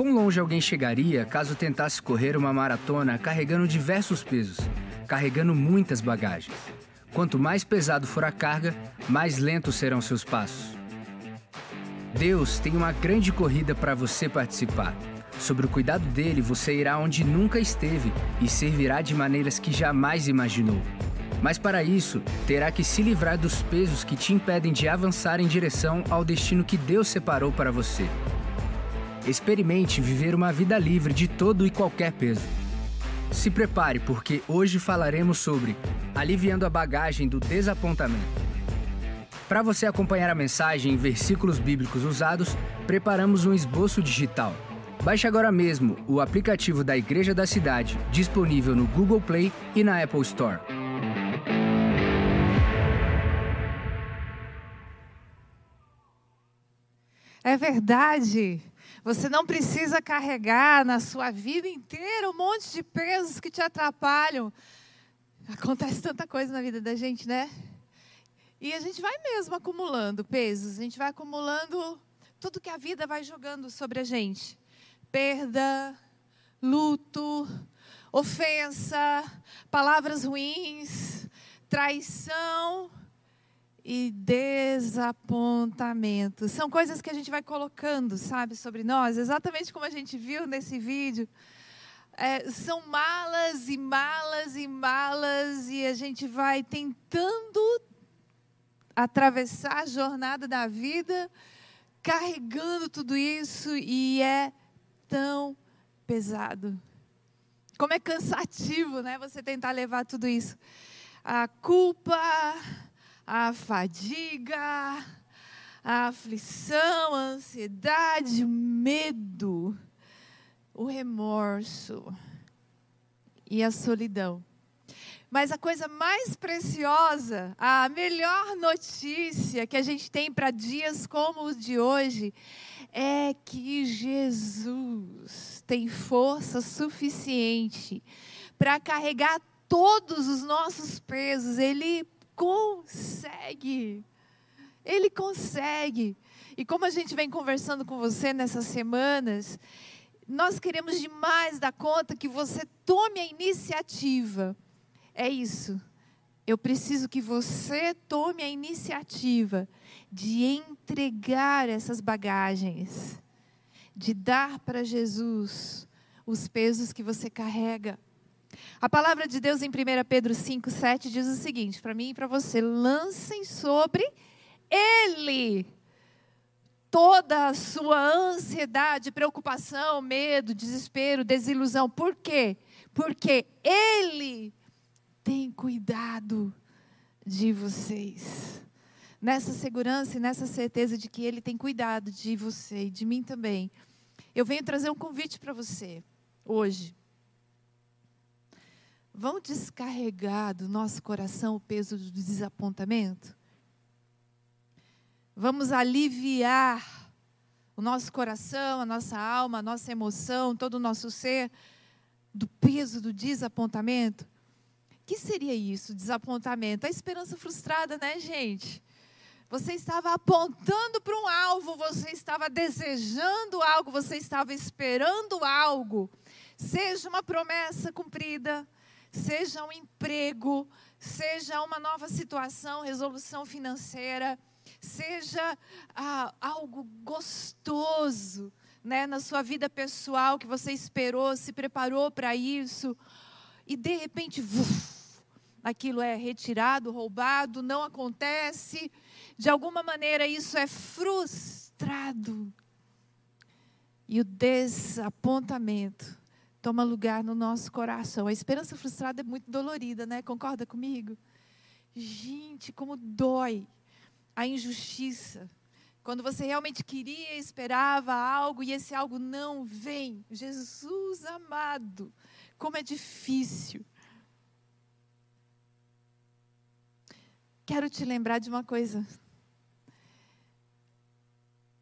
Quão longe alguém chegaria caso tentasse correr uma maratona carregando diversos pesos, carregando muitas bagagens? Quanto mais pesado for a carga, mais lentos serão seus passos. Deus tem uma grande corrida para você participar. Sobre o cuidado dele, você irá onde nunca esteve e servirá de maneiras que jamais imaginou. Mas para isso, terá que se livrar dos pesos que te impedem de avançar em direção ao destino que Deus separou para você. Experimente viver uma vida livre de todo e qualquer peso. Se prepare, porque hoje falaremos sobre aliviando a bagagem do desapontamento. Para você acompanhar a mensagem em versículos bíblicos usados, preparamos um esboço digital. Baixe agora mesmo o aplicativo da Igreja da Cidade, disponível no Google Play e na Apple Store. É verdade. Você não precisa carregar na sua vida inteira um monte de pesos que te atrapalham. Acontece tanta coisa na vida da gente, né? E a gente vai mesmo acumulando pesos, a gente vai acumulando tudo que a vida vai jogando sobre a gente: perda, luto, ofensa, palavras ruins, traição e desapontamento. São coisas que a gente vai colocando, sabe, sobre nós, exatamente como a gente viu nesse vídeo. É, são malas e malas e malas, e a gente vai tentando atravessar a jornada da vida carregando tudo isso e é tão pesado. Como é cansativo, né? Você tentar levar tudo isso. A culpa, a fadiga, a aflição, a ansiedade, o medo, o remorso e a solidão. Mas a coisa mais preciosa, a melhor notícia que a gente tem para dias como os de hoje, é que Jesus tem força suficiente para carregar todos os nossos pesos. Ele consegue. Ele consegue. E como a gente vem conversando com você nessas semanas, nós queremos demais dar conta que você tome a iniciativa é isso. Eu preciso que você tome a iniciativa de entregar essas bagagens, de dar para Jesus os pesos que você carrega. A palavra de Deus em 1 Pedro 5, 7 diz o seguinte, para mim e para você: lancem sobre Ele toda a sua ansiedade, preocupação, medo, desespero, desilusão. Por quê? Porque Ele tem cuidado de vocês. Nessa segurança e nessa certeza de que Ele tem cuidado de você e de mim também, eu venho trazer um convite para você hoje. Vamos descarregar do nosso coração o peso do desapontamento? Vamos aliviar o nosso coração, a nossa alma, a nossa emoção, todo o nosso ser do peso do desapontamento? que seria isso? Desapontamento. A esperança frustrada, né, gente? Você estava apontando para um alvo, você estava desejando algo, você estava esperando algo. Seja uma promessa cumprida, seja um emprego, seja uma nova situação, resolução financeira, seja ah, algo gostoso né, na sua vida pessoal que você esperou, se preparou para isso, e de repente, uf, aquilo é retirado, roubado, não acontece. De alguma maneira isso é frustrado. E o desapontamento toma lugar no nosso coração. A esperança frustrada é muito dolorida, né? Concorda comigo? Gente, como dói a injustiça. Quando você realmente queria, esperava algo e esse algo não vem. Jesus amado, como é difícil. quero te lembrar de uma coisa.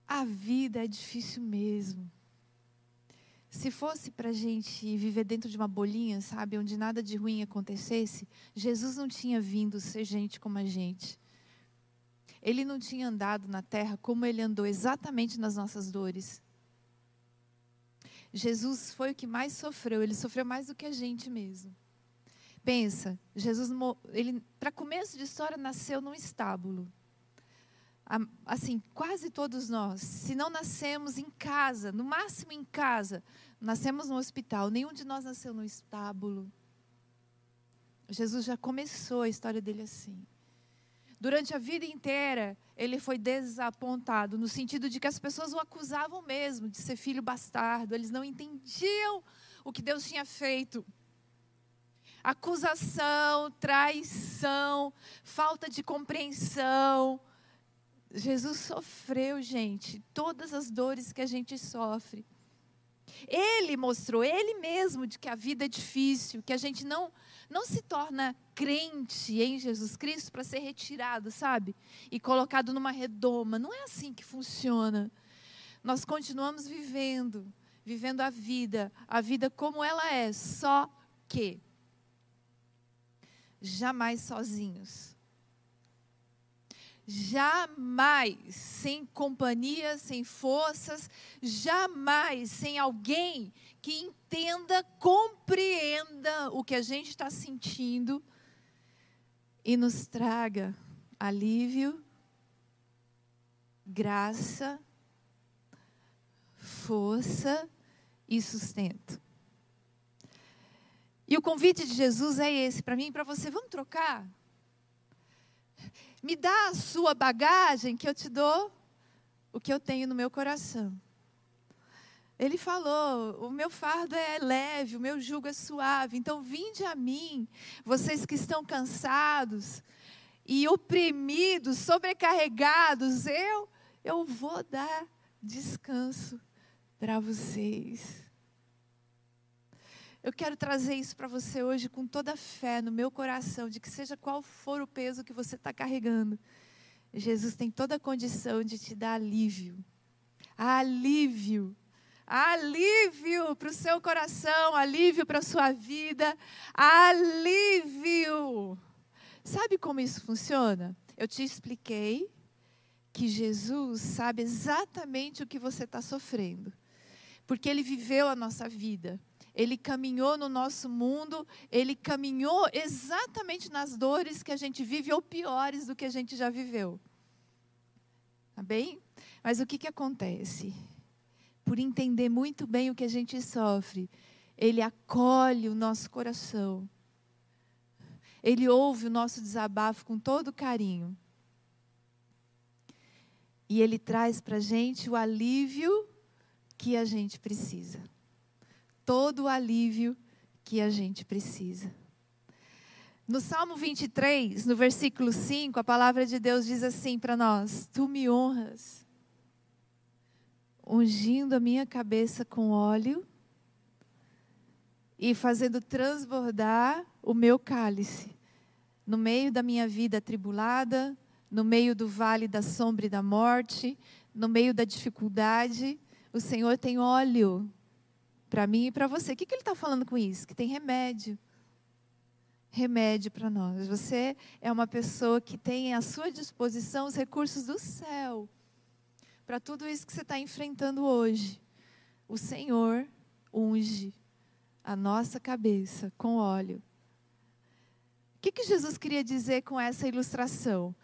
A vida é difícil mesmo. Se fosse para a gente viver dentro de uma bolinha, sabe, onde nada de ruim acontecesse, Jesus não tinha vindo ser gente como a gente. Ele não tinha andado na terra como ele andou exatamente nas nossas dores. Jesus foi o que mais sofreu, ele sofreu mais do que a gente mesmo. Pensa, Jesus, ele, para começo de história, nasceu num estábulo. Assim, quase todos nós, se não nascemos em casa, no máximo em casa, nascemos no hospital, nenhum de nós nasceu no estábulo. Jesus já começou a história dele assim. Durante a vida inteira, ele foi desapontado, no sentido de que as pessoas o acusavam mesmo de ser filho bastardo, eles não entendiam o que Deus tinha feito. Acusação, traição, falta de compreensão. Jesus sofreu, gente, todas as dores que a gente sofre. Ele mostrou, ele mesmo, de que a vida é difícil, que a gente não não se torna crente em Jesus Cristo para ser retirado, sabe? E colocado numa redoma. Não é assim que funciona. Nós continuamos vivendo, vivendo a vida, a vida como ela é, só que jamais sozinhos. Jamais sem companhia, sem forças, jamais sem alguém que entenda, compreenda o que a gente está sentindo e nos traga alívio, graça, força e sustento. E o convite de Jesus é esse para mim e para você: vamos trocar? Me dá a sua bagagem que eu te dou o que eu tenho no meu coração. Ele falou: o meu fardo é leve, o meu jugo é suave. Então, vinde a mim, vocês que estão cansados e oprimidos, sobrecarregados, eu, eu vou dar descanso para vocês. Eu quero trazer isso para você hoje com toda a fé no meu coração, de que seja qual for o peso que você está carregando, Jesus tem toda a condição de te dar alívio. Alívio alívio para o seu coração, alívio para a sua vida, alívio. Sabe como isso funciona? Eu te expliquei que Jesus sabe exatamente o que você está sofrendo, porque Ele viveu a nossa vida. Ele caminhou no nosso mundo, ele caminhou exatamente nas dores que a gente vive, ou piores do que a gente já viveu. Tá bem? Mas o que, que acontece? por entender muito bem o que a gente sofre, Ele acolhe o nosso coração. Ele ouve o nosso desabafo com todo carinho. E Ele traz para a gente o alívio que a gente precisa. Todo o alívio que a gente precisa. No Salmo 23, no versículo 5, a palavra de Deus diz assim para nós: Tu me honras ungindo a minha cabeça com óleo e fazendo transbordar o meu cálice. No meio da minha vida atribulada, no meio do vale da sombra e da morte, no meio da dificuldade, o Senhor tem óleo para mim e para você. O que, que Ele está falando com isso? Que tem remédio. Remédio para nós. Você é uma pessoa que tem à sua disposição os recursos do céu para tudo isso que você está enfrentando hoje. O Senhor unge a nossa cabeça com óleo. O que, que Jesus queria dizer com essa ilustração?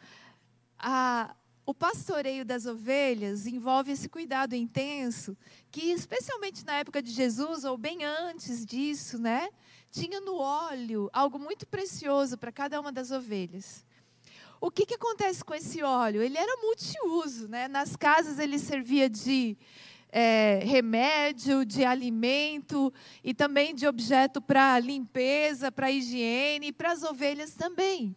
A, o pastoreio das ovelhas envolve esse cuidado intenso, que especialmente na época de Jesus, ou bem antes disso, né, tinha no óleo algo muito precioso para cada uma das ovelhas. O que, que acontece com esse óleo? Ele era multiuso, né? Nas casas ele servia de é, remédio, de alimento e também de objeto para limpeza, para higiene e para as ovelhas também.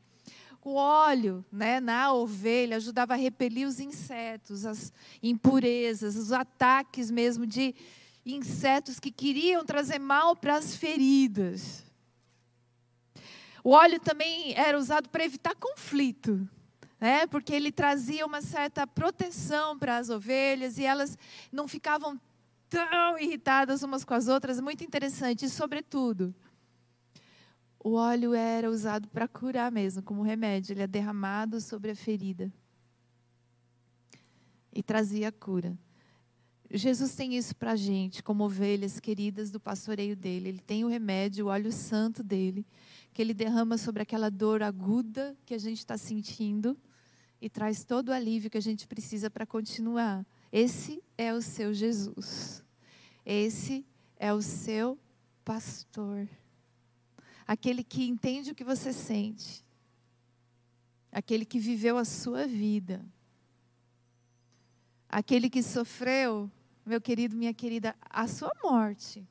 O óleo né, na ovelha ajudava a repelir os insetos, as impurezas, os ataques mesmo de insetos que queriam trazer mal para as feridas. O óleo também era usado para evitar conflito, né? porque ele trazia uma certa proteção para as ovelhas e elas não ficavam tão irritadas umas com as outras. Muito interessante. E, sobretudo, o óleo era usado para curar mesmo, como remédio. Ele é derramado sobre a ferida e trazia cura. Jesus tem isso para a gente, como ovelhas queridas do pastoreio dele. Ele tem o remédio, o óleo santo dele, que ele derrama sobre aquela dor aguda que a gente está sentindo e traz todo o alívio que a gente precisa para continuar. Esse é o seu Jesus. Esse é o seu pastor. Aquele que entende o que você sente. Aquele que viveu a sua vida. Aquele que sofreu meu querido, minha querida, a sua morte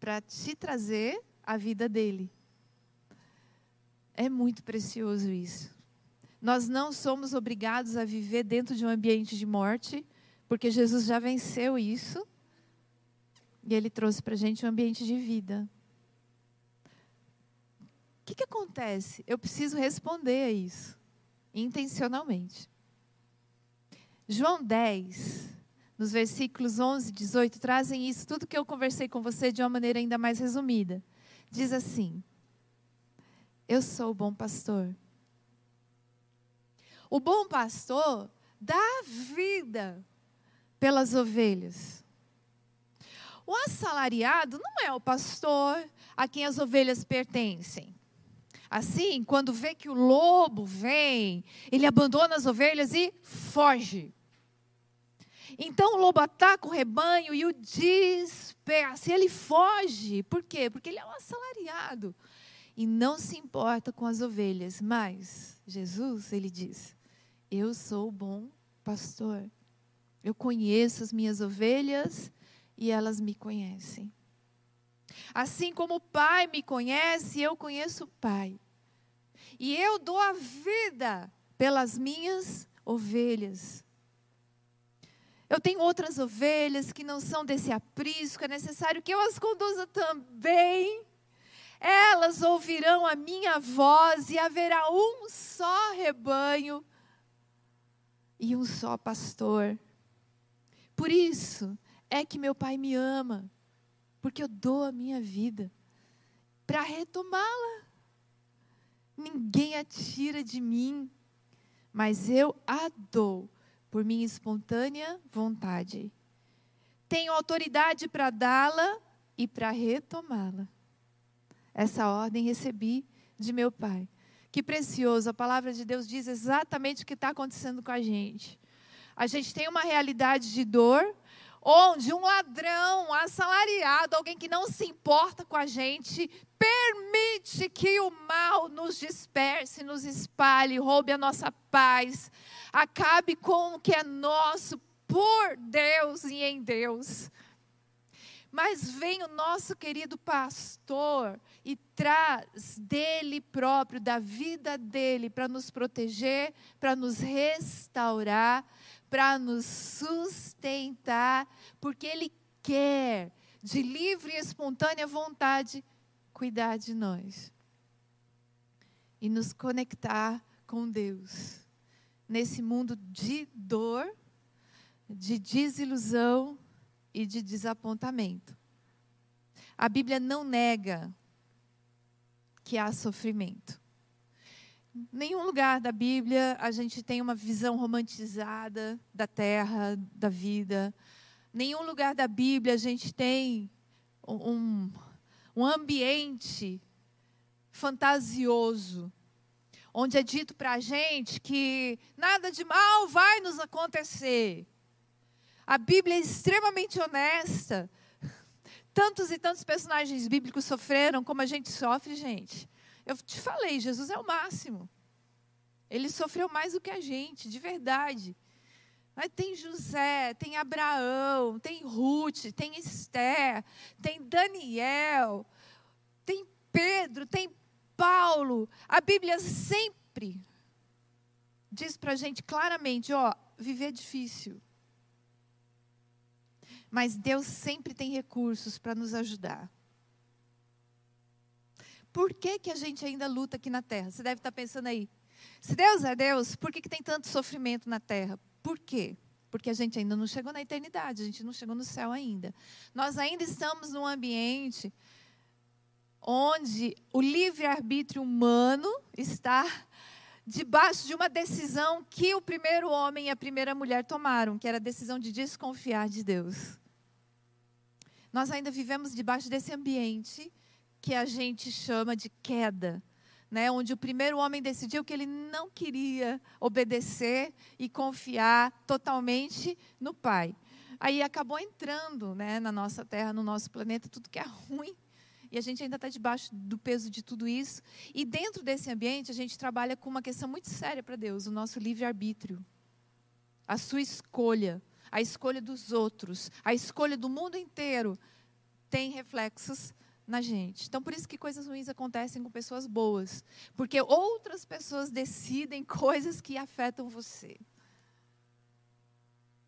para te trazer a vida dele. É muito precioso isso. Nós não somos obrigados a viver dentro de um ambiente de morte, porque Jesus já venceu isso e ele trouxe para a gente um ambiente de vida. Que, que acontece? Eu preciso responder a isso, intencionalmente. João 10, nos versículos 11 e 18, trazem isso, tudo que eu conversei com você de uma maneira ainda mais resumida. Diz assim: Eu sou o bom pastor. O bom pastor dá vida pelas ovelhas. O assalariado não é o pastor a quem as ovelhas pertencem. Assim, quando vê que o lobo vem, ele abandona as ovelhas e foge. Então o lobo ataca o rebanho e o dispersa. E ele foge. Por quê? Porque ele é um assalariado. E não se importa com as ovelhas. Mas Jesus, ele diz: Eu sou o bom pastor. Eu conheço as minhas ovelhas e elas me conhecem. Assim como o Pai me conhece, eu conheço o Pai. E eu dou a vida pelas minhas ovelhas. Eu tenho outras ovelhas que não são desse aprisco, é necessário que eu as conduza também. Elas ouvirão a minha voz e haverá um só rebanho e um só pastor. Por isso é que meu Pai me ama, porque eu dou a minha vida para retomá-la. Ninguém a tira de mim, mas eu a dou por minha espontânea vontade. Tenho autoridade para dá-la e para retomá-la. Essa ordem recebi de meu Pai. Que precioso, a palavra de Deus diz exatamente o que está acontecendo com a gente. A gente tem uma realidade de dor, onde um ladrão, um assalariado, alguém que não se importa com a gente, permite que o mal nos disperse, nos espalhe, roube a nossa paz, acabe com o que é nosso por Deus e em Deus. Mas vem o nosso querido pastor e traz dele próprio, da vida dele, para nos proteger, para nos restaurar, para nos sustentar, porque Ele quer, de livre e espontânea vontade, cuidar de nós e nos conectar com Deus. Nesse mundo de dor, de desilusão e de desapontamento. A Bíblia não nega que há sofrimento nenhum lugar da Bíblia a gente tem uma visão romantizada da terra, da vida. Nenhum lugar da Bíblia a gente tem um, um ambiente fantasioso, onde é dito para a gente que nada de mal vai nos acontecer. A Bíblia é extremamente honesta. Tantos e tantos personagens bíblicos sofreram como a gente sofre, gente. Eu te falei, Jesus é o máximo. Ele sofreu mais do que a gente, de verdade. Mas tem José, tem Abraão, tem Ruth, tem Esther, tem Daniel, tem Pedro, tem Paulo. A Bíblia sempre diz para a gente claramente: ó, viver é difícil. Mas Deus sempre tem recursos para nos ajudar. Por que, que a gente ainda luta aqui na terra? Você deve estar pensando aí. Se Deus é Deus, por que, que tem tanto sofrimento na terra? Por quê? Porque a gente ainda não chegou na eternidade, a gente não chegou no céu ainda. Nós ainda estamos num ambiente onde o livre-arbítrio humano está debaixo de uma decisão que o primeiro homem e a primeira mulher tomaram, que era a decisão de desconfiar de Deus. Nós ainda vivemos debaixo desse ambiente que a gente chama de queda, né? onde o primeiro homem decidiu que ele não queria obedecer e confiar totalmente no Pai. Aí acabou entrando né, na nossa terra, no nosso planeta, tudo que é ruim. E a gente ainda está debaixo do peso de tudo isso. E dentro desse ambiente, a gente trabalha com uma questão muito séria para Deus: o nosso livre-arbítrio. A sua escolha, a escolha dos outros, a escolha do mundo inteiro tem reflexos na gente. Então, por isso que coisas ruins acontecem com pessoas boas. Porque outras pessoas decidem coisas que afetam você.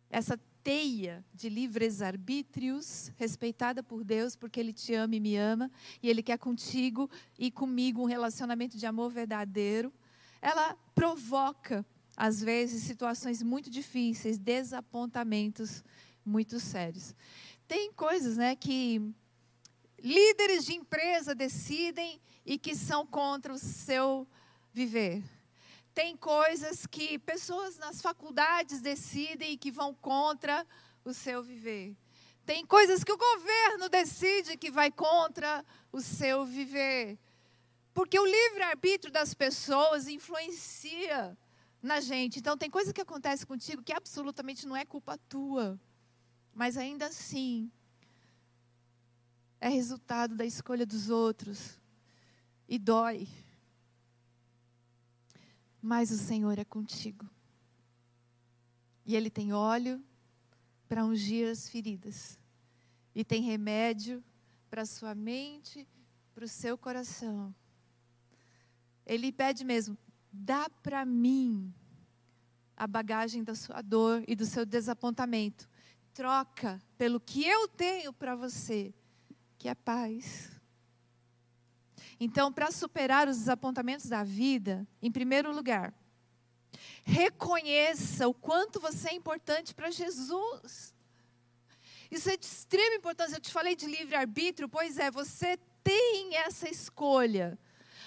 Essa teia de livres arbítrios, respeitada por Deus, porque Ele te ama e me ama, e Ele quer contigo e comigo um relacionamento de amor verdadeiro, ela provoca, às vezes, situações muito difíceis, desapontamentos muito sérios. Tem coisas né, que líderes de empresa decidem e que são contra o seu viver. Tem coisas que pessoas nas faculdades decidem e que vão contra o seu viver. Tem coisas que o governo decide que vai contra o seu viver. Porque o livre-arbítrio das pessoas influencia na gente. Então, tem coisa que acontece contigo que absolutamente não é culpa tua. Mas ainda assim, é resultado da escolha dos outros e dói. Mas o Senhor é contigo. E Ele tem óleo para ungir as feridas, e tem remédio para a sua mente, para o seu coração. Ele pede mesmo: dá para mim a bagagem da sua dor e do seu desapontamento. Troca pelo que eu tenho para você que é paz. Então, para superar os desapontamentos da vida, em primeiro lugar, reconheça o quanto você é importante para Jesus. Isso é de extrema importância. Eu te falei de livre-arbítrio, pois é, você tem essa escolha.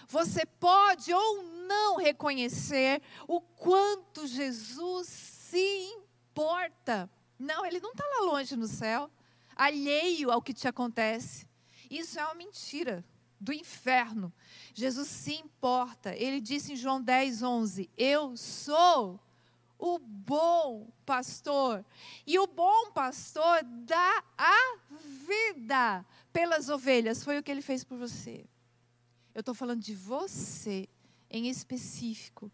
Você pode ou não reconhecer o quanto Jesus se importa. Não, ele não está lá longe no céu alheio ao que te acontece. Isso é uma mentira do inferno. Jesus se importa. Ele disse em João 10, 11: Eu sou o bom pastor. E o bom pastor dá a vida pelas ovelhas. Foi o que ele fez por você. Eu estou falando de você em específico.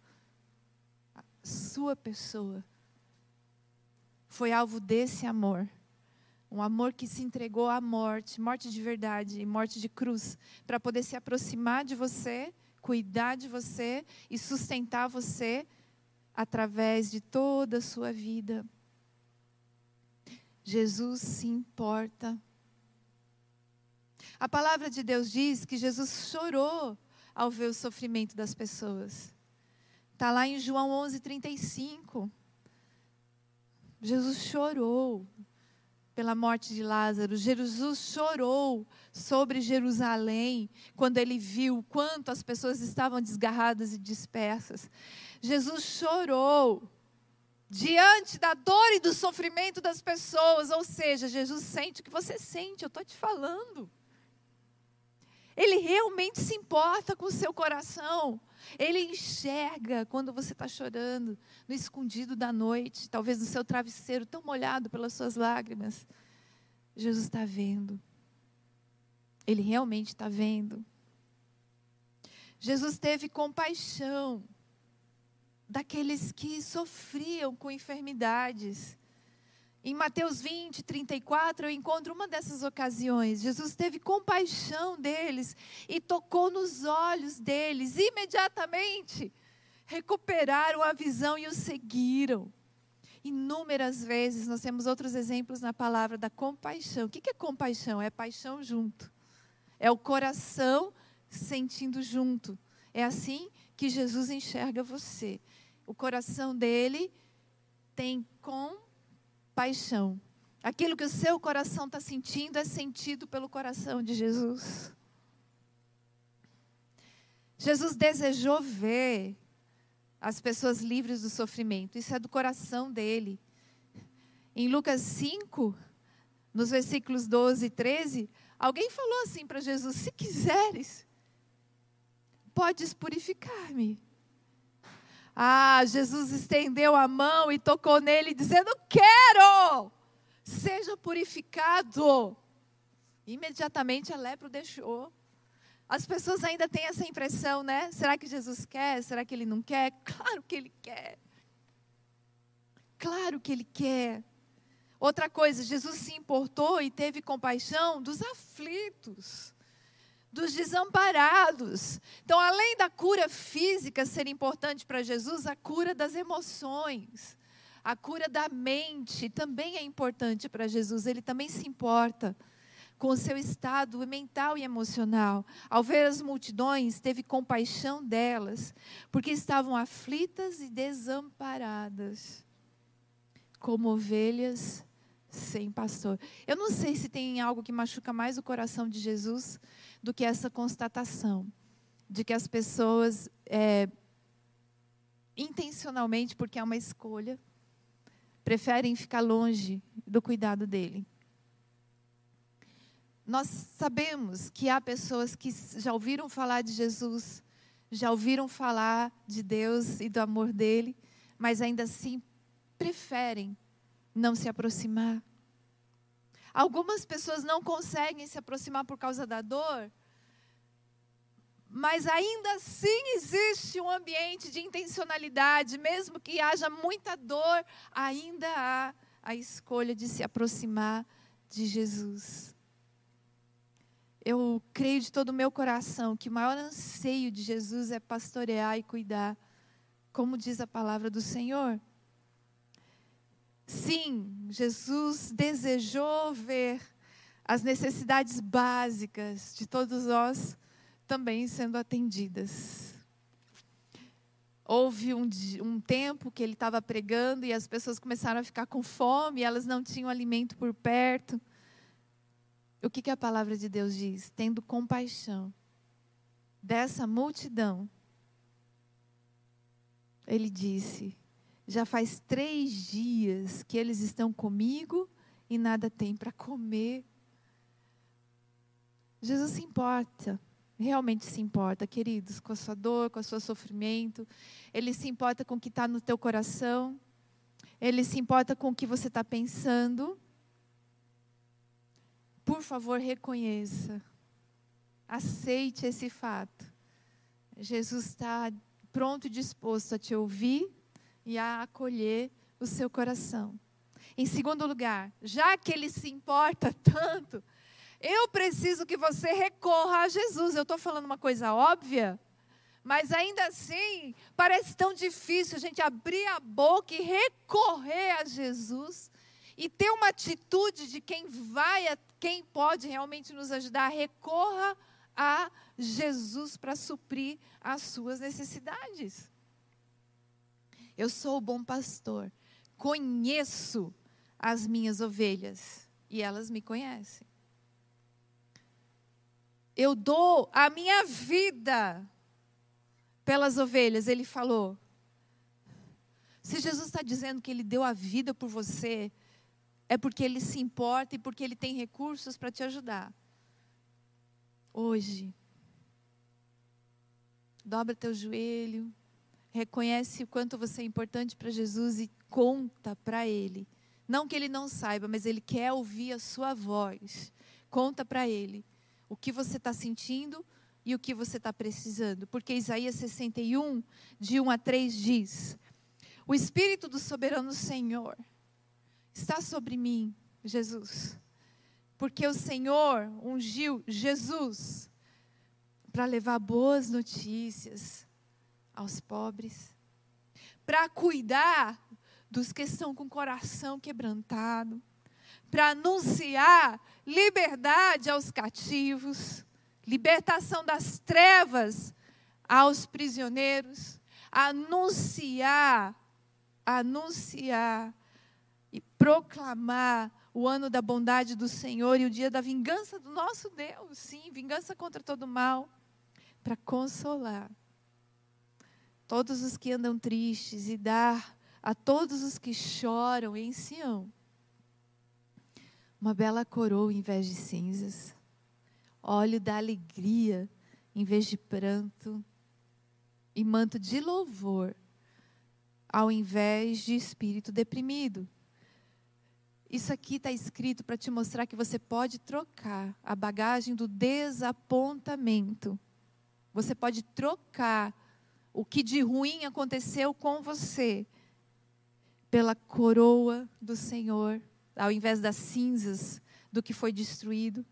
A sua pessoa foi alvo desse amor. Um amor que se entregou à morte, morte de verdade, morte de cruz, para poder se aproximar de você, cuidar de você e sustentar você através de toda a sua vida. Jesus se importa. A palavra de Deus diz que Jesus chorou ao ver o sofrimento das pessoas. Está lá em João 11:35. Jesus chorou pela morte de Lázaro. Jesus chorou sobre Jerusalém quando ele viu quanto as pessoas estavam desgarradas e dispersas. Jesus chorou diante da dor e do sofrimento das pessoas, ou seja, Jesus sente o que você sente, eu estou te falando. Ele realmente se importa com o seu coração. Ele enxerga quando você está chorando, no escondido da noite, talvez no seu travesseiro tão molhado pelas suas lágrimas. Jesus está vendo. Ele realmente está vendo. Jesus teve compaixão daqueles que sofriam com enfermidades. Em Mateus 20, 34, eu encontro uma dessas ocasiões. Jesus teve compaixão deles e tocou nos olhos deles. Imediatamente recuperaram a visão e o seguiram. Inúmeras vezes nós temos outros exemplos na palavra da compaixão. O que é compaixão? É paixão junto. É o coração sentindo junto. É assim que Jesus enxerga você. O coração dele tem compaixão paixão. Aquilo que o seu coração está sentindo é sentido pelo coração de Jesus. Jesus desejou ver as pessoas livres do sofrimento. Isso é do coração dele. Em Lucas 5, nos versículos 12 e 13, alguém falou assim para Jesus: Se quiseres, podes purificar-me. Ah, Jesus estendeu a mão e tocou nele, dizendo: Quero, seja purificado. Imediatamente a lepra deixou. As pessoas ainda têm essa impressão, né? Será que Jesus quer? Será que ele não quer? Claro que ele quer. Claro que ele quer. Outra coisa, Jesus se importou e teve compaixão dos aflitos, dos desamparados. Então, além da cura física ser importante para Jesus, a cura das emoções, a cura da mente também é importante para Jesus. Ele também se importa com o seu estado mental e emocional. Ao ver as multidões, teve compaixão delas, porque estavam aflitas e desamparadas, como ovelhas sem pastor. Eu não sei se tem algo que machuca mais o coração de Jesus do que essa constatação de que as pessoas, é, intencionalmente, porque é uma escolha, preferem ficar longe do cuidado dele. Nós sabemos que há pessoas que já ouviram falar de Jesus, já ouviram falar de Deus e do amor dele, mas ainda assim preferem não se aproximar. Algumas pessoas não conseguem se aproximar por causa da dor, mas ainda assim existe um ambiente de intencionalidade, mesmo que haja muita dor, ainda há a escolha de se aproximar de Jesus. Eu creio de todo o meu coração que o maior anseio de Jesus é pastorear e cuidar, como diz a palavra do Senhor. Sim, Jesus desejou ver as necessidades básicas de todos nós também sendo atendidas. Houve um, um tempo que ele estava pregando e as pessoas começaram a ficar com fome, elas não tinham alimento por perto. O que, que a palavra de Deus diz? Tendo compaixão dessa multidão, ele disse: já faz três dias que eles estão comigo e nada tem para comer. Jesus se importa, realmente se importa, queridos, com a sua dor, com o seu sofrimento. Ele se importa com o que está no teu coração. Ele se importa com o que você está pensando. Por favor, reconheça. Aceite esse fato. Jesus está pronto e disposto a te ouvir e a acolher o seu coração. Em segundo lugar, já que ele se importa tanto, eu preciso que você recorra a Jesus. Eu estou falando uma coisa óbvia, mas ainda assim parece tão difícil a gente abrir a boca e recorrer a Jesus e ter uma atitude de quem vai, quem pode realmente nos ajudar. Recorra a Jesus para suprir as suas necessidades. Eu sou o bom pastor. Conheço as minhas ovelhas e elas me conhecem. Eu dou a minha vida pelas ovelhas, ele falou. Se Jesus está dizendo que ele deu a vida por você, é porque ele se importa e porque ele tem recursos para te ajudar. Hoje, dobra teu joelho, reconhece o quanto você é importante para Jesus e conta para Ele. Não que Ele não saiba, mas Ele quer ouvir a sua voz. Conta para Ele o que você está sentindo e o que você está precisando. Porque Isaías 61, de 1 a 3 diz: O Espírito do soberano Senhor está sobre mim, Jesus. Porque o Senhor ungiu Jesus para levar boas notícias aos pobres, para cuidar dos que estão com o coração quebrantado, para anunciar liberdade aos cativos, libertação das trevas aos prisioneiros, anunciar, anunciar e proclamar o ano da bondade do Senhor e o dia da vingança do nosso Deus, sim, vingança contra todo mal, para consolar todos os que andam tristes e dar a todos os que choram em Sião uma bela coroa em vez de cinzas, óleo da alegria em vez de pranto, e manto de louvor ao invés de espírito deprimido. Isso aqui está escrito para te mostrar que você pode trocar a bagagem do desapontamento. Você pode trocar o que de ruim aconteceu com você pela coroa do Senhor ao invés das cinzas do que foi destruído.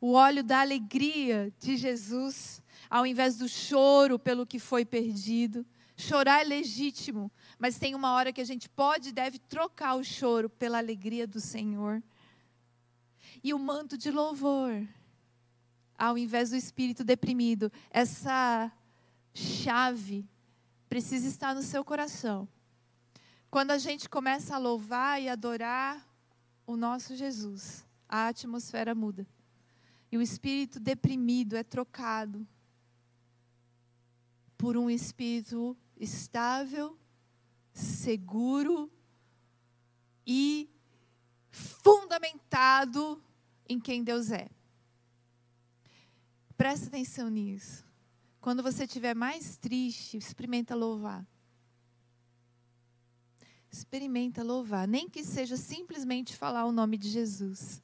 O óleo da alegria de Jesus, ao invés do choro pelo que foi perdido. Chorar é legítimo, mas tem uma hora que a gente pode e deve trocar o choro pela alegria do Senhor. E o manto de louvor, ao invés do espírito deprimido. Essa chave precisa estar no seu coração. Quando a gente começa a louvar e adorar o nosso Jesus, a atmosfera muda. E o espírito deprimido é trocado por um espírito estável, seguro e fundamentado em quem Deus é. Presta atenção nisso. Quando você estiver mais triste, experimenta louvar. Experimenta louvar, nem que seja simplesmente falar o nome de Jesus.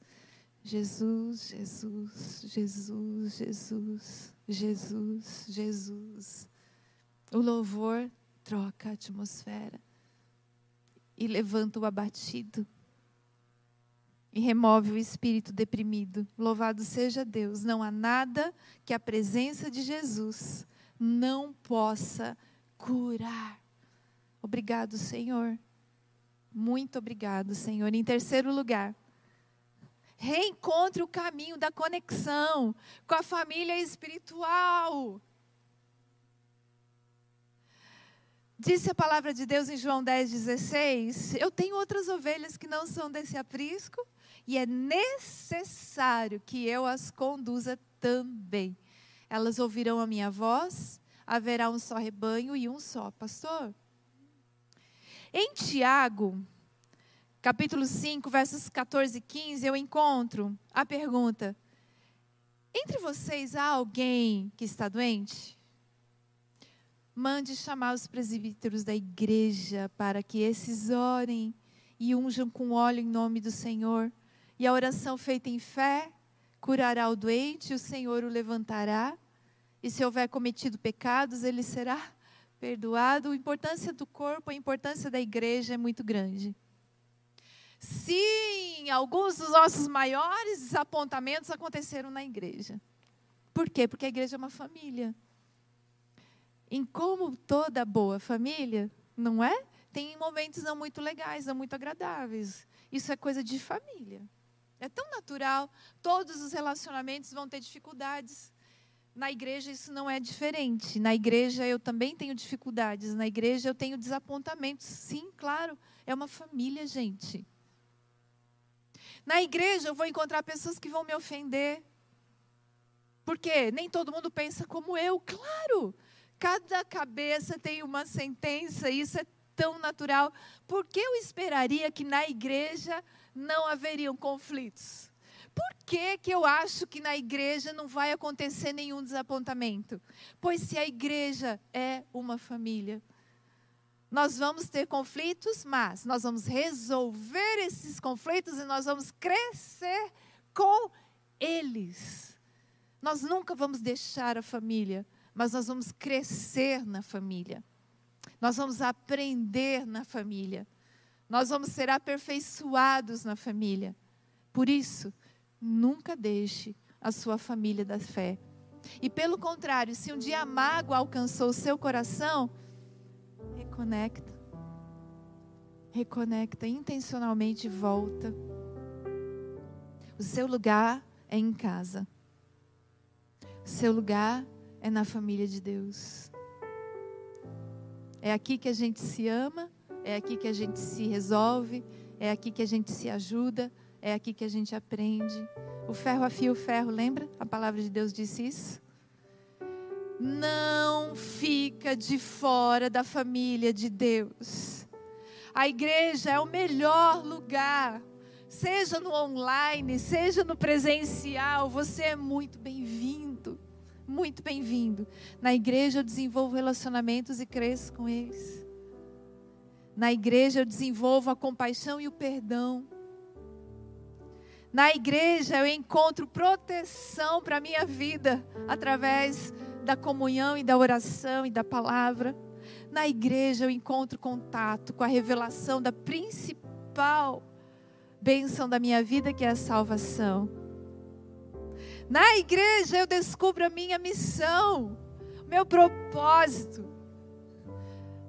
Jesus, Jesus, Jesus, Jesus, Jesus, Jesus. O louvor troca a atmosfera e levanta o abatido e remove o espírito deprimido. Louvado seja Deus. Não há nada que a presença de Jesus não possa curar. Obrigado, Senhor. Muito obrigado, Senhor. Em terceiro lugar, reencontre o caminho da conexão com a família espiritual. Disse a palavra de Deus em João 10, 16: Eu tenho outras ovelhas que não são desse aprisco, e é necessário que eu as conduza também. Elas ouvirão a minha voz, haverá um só rebanho e um só pastor. Em Tiago, capítulo 5, versos 14 e 15, eu encontro a pergunta: Entre vocês há alguém que está doente? Mande chamar os presbíteros da igreja para que esses orem e unjam com óleo em nome do Senhor. E a oração feita em fé curará o doente, o Senhor o levantará. E se houver cometido pecados, ele será perdoado. A importância do corpo, a importância da igreja é muito grande. Sim, alguns dos nossos maiores desapontamentos aconteceram na igreja. Por quê? Porque a igreja é uma família. Em como toda boa família, não é? Tem momentos não muito legais, não muito agradáveis. Isso é coisa de família. É tão natural. Todos os relacionamentos vão ter dificuldades. Na igreja isso não é diferente. Na igreja eu também tenho dificuldades. Na igreja eu tenho desapontamentos. Sim, claro. É uma família, gente. Na igreja eu vou encontrar pessoas que vão me ofender. Porque nem todo mundo pensa como eu. Claro. Cada cabeça tem uma sentença, isso é tão natural. Por que eu esperaria que na igreja não haveriam conflitos? Por que, que eu acho que na igreja não vai acontecer nenhum desapontamento? Pois se a igreja é uma família, nós vamos ter conflitos, mas nós vamos resolver esses conflitos e nós vamos crescer com eles. Nós nunca vamos deixar a família, mas nós vamos crescer na família. Nós vamos aprender na família. Nós vamos ser aperfeiçoados na família. Por isso, Nunca deixe a sua família da fé. E pelo contrário, se um dia a mágoa alcançou o seu coração, reconecta. Reconecta intencionalmente volta. O seu lugar é em casa. O seu lugar é na família de Deus. É aqui que a gente se ama, é aqui que a gente se resolve, é aqui que a gente se ajuda é aqui que a gente aprende. O ferro afia o ferro, lembra? A palavra de Deus disse isso. não fica de fora da família de Deus. A igreja é o melhor lugar, seja no online, seja no presencial, você é muito bem-vindo. Muito bem-vindo. Na igreja eu desenvolvo relacionamentos e cresço com eles. Na igreja eu desenvolvo a compaixão e o perdão. Na igreja eu encontro proteção para a minha vida através da comunhão e da oração e da palavra. Na igreja eu encontro contato com a revelação da principal bênção da minha vida, que é a salvação. Na igreja eu descubro a minha missão, meu propósito,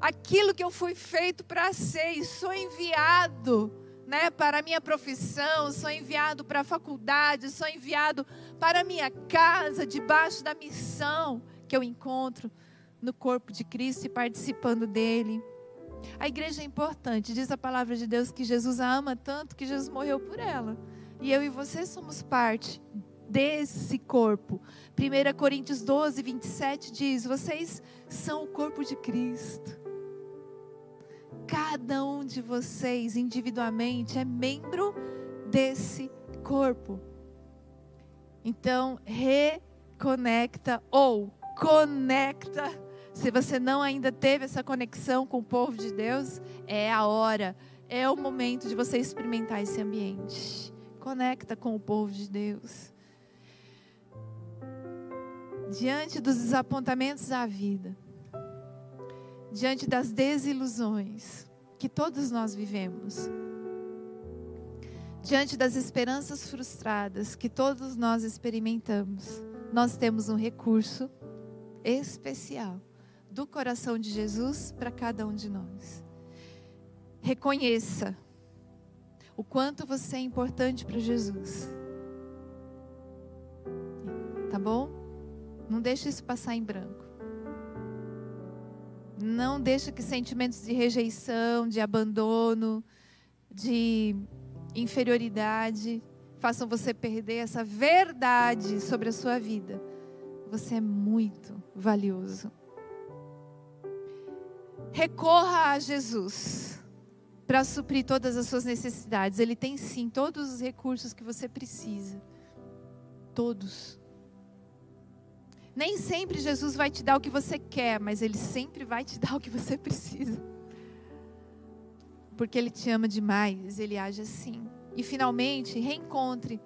aquilo que eu fui feito para ser e sou enviado né, para a minha profissão, sou enviado para a faculdade, sou enviado para a minha casa, debaixo da missão que eu encontro no corpo de Cristo e participando dele. A igreja é importante, diz a palavra de Deus que Jesus a ama tanto que Jesus morreu por ela. E eu e você somos parte desse corpo. 1 Coríntios 12, 27 diz: Vocês são o corpo de Cristo cada um de vocês individualmente é membro desse corpo. Então, reconecta ou conecta. Se você não ainda teve essa conexão com o povo de Deus, é a hora, é o momento de você experimentar esse ambiente. Conecta com o povo de Deus. Diante dos desapontamentos da vida, diante das desilusões que todos nós vivemos, diante das esperanças frustradas que todos nós experimentamos, nós temos um recurso especial do coração de Jesus para cada um de nós. Reconheça o quanto você é importante para Jesus. Tá bom? Não deixe isso passar em branco. Não deixa que sentimentos de rejeição, de abandono, de inferioridade façam você perder essa verdade sobre a sua vida. Você é muito valioso. Recorra a Jesus para suprir todas as suas necessidades. Ele tem sim todos os recursos que você precisa. Todos. Nem sempre Jesus vai te dar o que você quer, mas Ele sempre vai te dar o que você precisa. Porque Ele te ama demais, Ele age assim. E finalmente, reencontre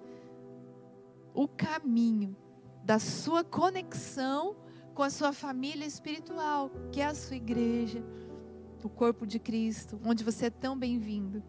o caminho da sua conexão com a sua família espiritual, que é a sua igreja, o corpo de Cristo, onde você é tão bem-vindo.